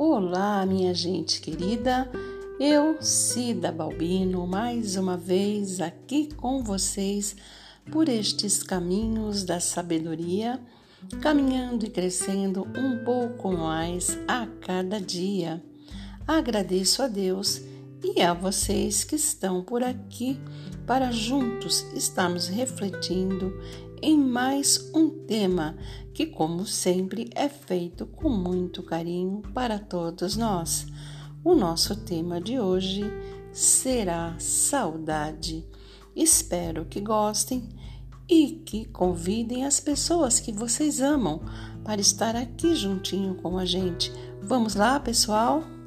Olá, minha gente querida. Eu, Cida Balbino, mais uma vez aqui com vocês por estes caminhos da sabedoria, caminhando e crescendo um pouco mais a cada dia. Agradeço a Deus e a vocês que estão por aqui para juntos estarmos refletindo em mais um tema que, como sempre, é feito com muito carinho para todos nós. O nosso tema de hoje será saudade. Espero que gostem e que convidem as pessoas que vocês amam para estar aqui juntinho com a gente. Vamos lá, pessoal?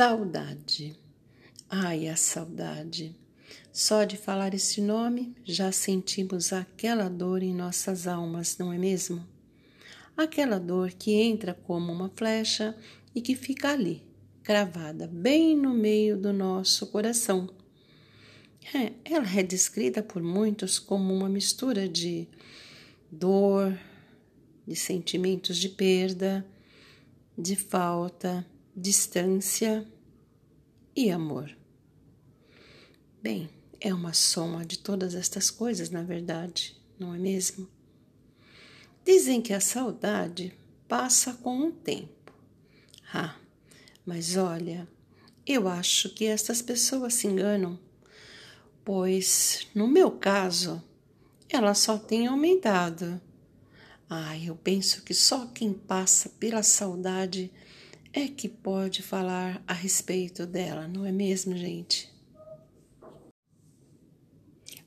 Saudade. Ai, a saudade. Só de falar esse nome já sentimos aquela dor em nossas almas, não é mesmo? Aquela dor que entra como uma flecha e que fica ali, cravada bem no meio do nosso coração. É, ela é descrita por muitos como uma mistura de dor, de sentimentos de perda, de falta, distância e amor. Bem, é uma soma de todas estas coisas, na verdade, não é mesmo? Dizem que a saudade passa com o tempo. Ah, mas olha, eu acho que estas pessoas se enganam, pois, no meu caso, ela só tem aumentado. Ah, eu penso que só quem passa pela saudade é que pode falar a respeito dela, não é mesmo, gente?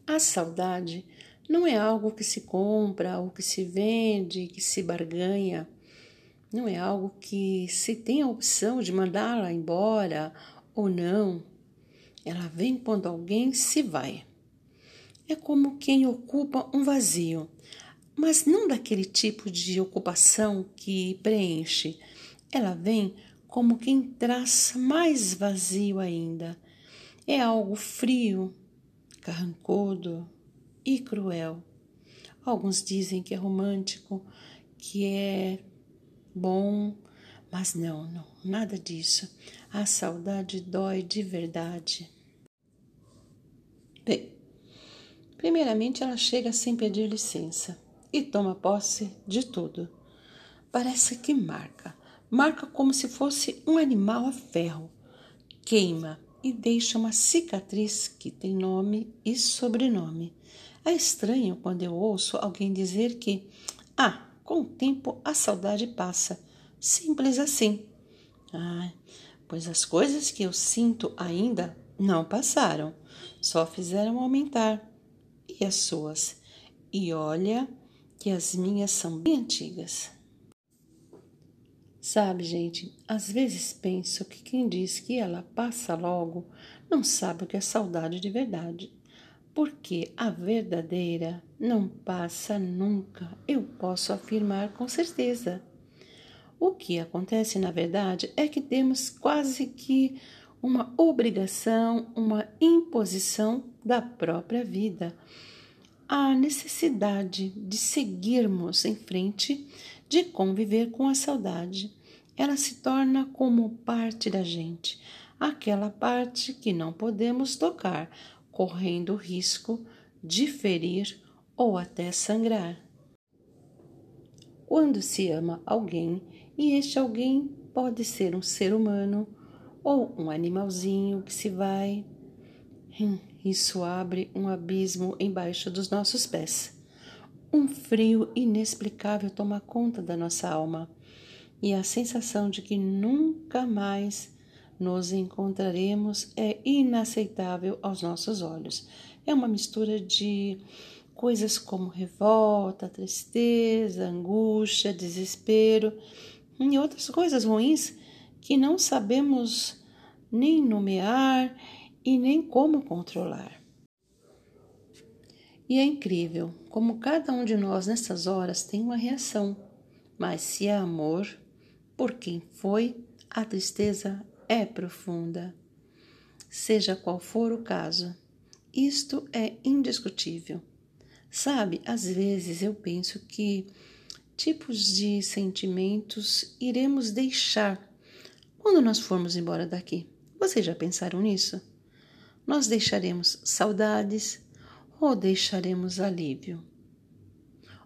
A saudade não é algo que se compra ou que se vende, que se barganha. Não é algo que se tem a opção de mandá-la embora ou não. Ela vem quando alguém se vai. É como quem ocupa um vazio, mas não daquele tipo de ocupação que preenche, ela vem como quem traz mais vazio ainda. É algo frio, carrancudo e cruel. Alguns dizem que é romântico, que é bom, mas não, não, nada disso. A saudade dói de verdade. Bem, primeiramente ela chega sem pedir licença e toma posse de tudo. Parece que marca marca como se fosse um animal a ferro, queima e deixa uma cicatriz que tem nome e sobrenome. É estranho quando eu ouço alguém dizer que, ah, com o tempo a saudade passa. Simples assim. Ah, pois as coisas que eu sinto ainda não passaram, só fizeram aumentar. E as suas? E olha que as minhas são bem antigas. Sabe, gente, às vezes penso que quem diz que ela passa logo não sabe o que é saudade de verdade. Porque a verdadeira não passa nunca, eu posso afirmar com certeza. O que acontece, na verdade, é que temos quase que uma obrigação, uma imposição da própria vida. A necessidade de seguirmos em frente de conviver com a saudade. Ela se torna como parte da gente, aquela parte que não podemos tocar, correndo o risco de ferir ou até sangrar. Quando se ama alguém, e este alguém pode ser um ser humano ou um animalzinho que se vai, hum, isso abre um abismo embaixo dos nossos pés. Um frio inexplicável toma conta da nossa alma e a sensação de que nunca mais nos encontraremos é inaceitável aos nossos olhos. É uma mistura de coisas como revolta, tristeza, angústia, desespero e outras coisas ruins que não sabemos nem nomear e nem como controlar. E é incrível como cada um de nós nessas horas tem uma reação. Mas se é amor, por quem foi, a tristeza é profunda. Seja qual for o caso, isto é indiscutível. Sabe, às vezes eu penso que tipos de sentimentos iremos deixar quando nós formos embora daqui. Vocês já pensaram nisso? Nós deixaremos saudades ou deixaremos alívio?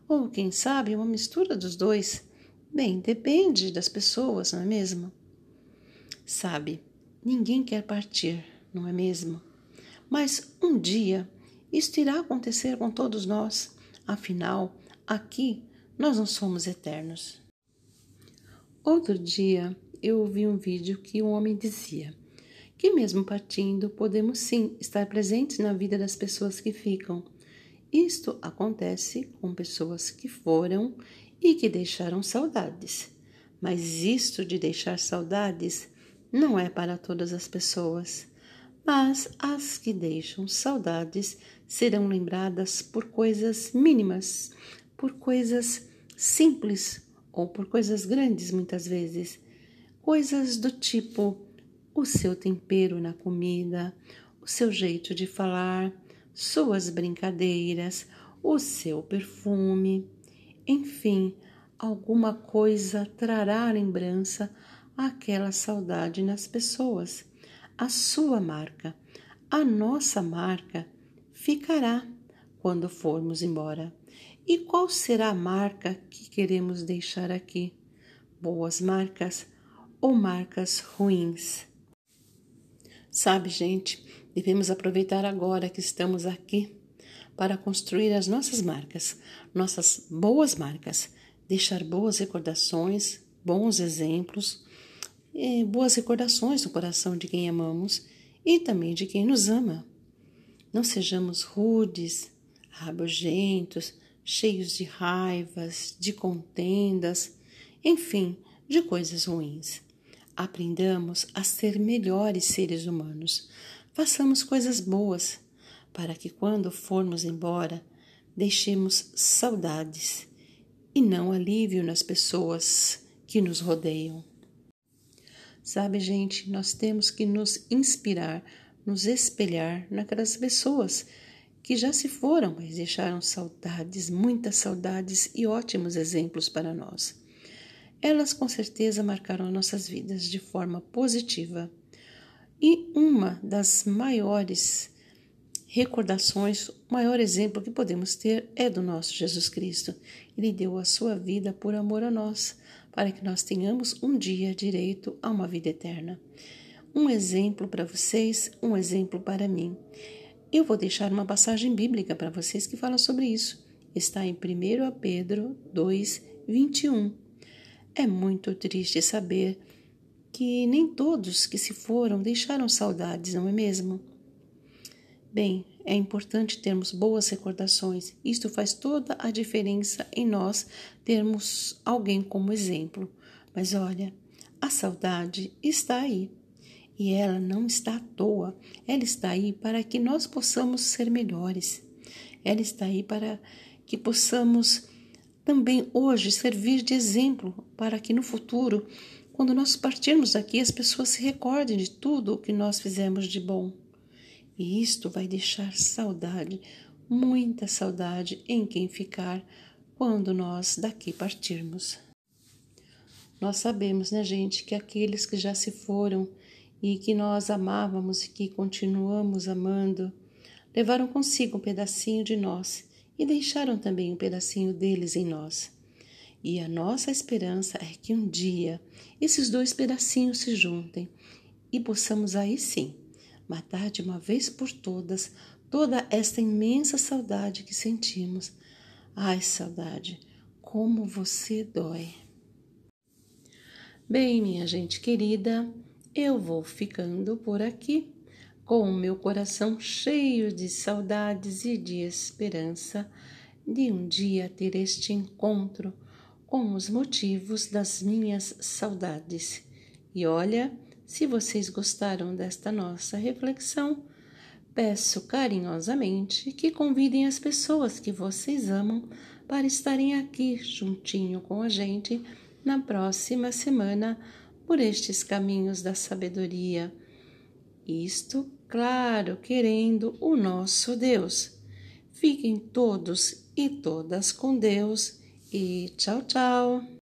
Ou, quem sabe, uma mistura dos dois? Bem, depende das pessoas, não é mesmo? Sabe, ninguém quer partir, não é mesmo? Mas um dia isto irá acontecer com todos nós. Afinal, aqui nós não somos eternos. Outro dia eu ouvi um vídeo que um homem dizia que, mesmo partindo, podemos sim estar presentes na vida das pessoas que ficam isto acontece com pessoas que foram e que deixaram saudades. Mas isto de deixar saudades não é para todas as pessoas. Mas as que deixam saudades serão lembradas por coisas mínimas, por coisas simples ou por coisas grandes muitas vezes. Coisas do tipo o seu tempero na comida, o seu jeito de falar, suas brincadeiras, o seu perfume, enfim, alguma coisa trará lembrança àquela saudade nas pessoas. A sua marca, a nossa marca, ficará quando formos embora. E qual será a marca que queremos deixar aqui? Boas marcas ou marcas ruins? Sabe, gente, Devemos aproveitar agora que estamos aqui para construir as nossas marcas, nossas boas marcas, deixar boas recordações, bons exemplos, boas recordações no coração de quem amamos e também de quem nos ama. Não sejamos rudes, rabugentos, cheios de raivas, de contendas, enfim, de coisas ruins. Aprendamos a ser melhores seres humanos façamos coisas boas, para que quando formos embora, deixemos saudades e não alívio nas pessoas que nos rodeiam. Sabe, gente, nós temos que nos inspirar, nos espelhar naquelas pessoas que já se foram, mas deixaram saudades, muitas saudades e ótimos exemplos para nós. Elas com certeza marcaram nossas vidas de forma positiva e uma das maiores recordações, o maior exemplo que podemos ter é do nosso Jesus Cristo. Ele deu a sua vida por amor a nós, para que nós tenhamos um dia direito a uma vida eterna. Um exemplo para vocês, um exemplo para mim. Eu vou deixar uma passagem bíblica para vocês que fala sobre isso. Está em 1 Pedro 2, 21. É muito triste saber que nem todos que se foram deixaram saudades, não é mesmo? Bem, é importante termos boas recordações. Isto faz toda a diferença em nós termos alguém como exemplo. Mas olha, a saudade está aí. E ela não está à toa. Ela está aí para que nós possamos ser melhores. Ela está aí para que possamos também hoje servir de exemplo para que no futuro quando nós partirmos daqui, as pessoas se recordem de tudo o que nós fizemos de bom. E isto vai deixar saudade, muita saudade em quem ficar quando nós daqui partirmos. Nós sabemos, né, gente, que aqueles que já se foram e que nós amávamos e que continuamos amando, levaram consigo um pedacinho de nós e deixaram também um pedacinho deles em nós. E a nossa esperança é que um dia esses dois pedacinhos se juntem e possamos aí sim matar de uma vez por todas toda esta imensa saudade que sentimos. Ai, saudade, como você dói. Bem, minha gente querida, eu vou ficando por aqui com o meu coração cheio de saudades e de esperança de um dia ter este encontro com os motivos das minhas saudades. E olha, se vocês gostaram desta nossa reflexão, peço carinhosamente que convidem as pessoas que vocês amam para estarem aqui juntinho com a gente na próxima semana por estes caminhos da sabedoria. Isto, claro, querendo o nosso Deus. Fiquem todos e todas com Deus e tchau, tchau.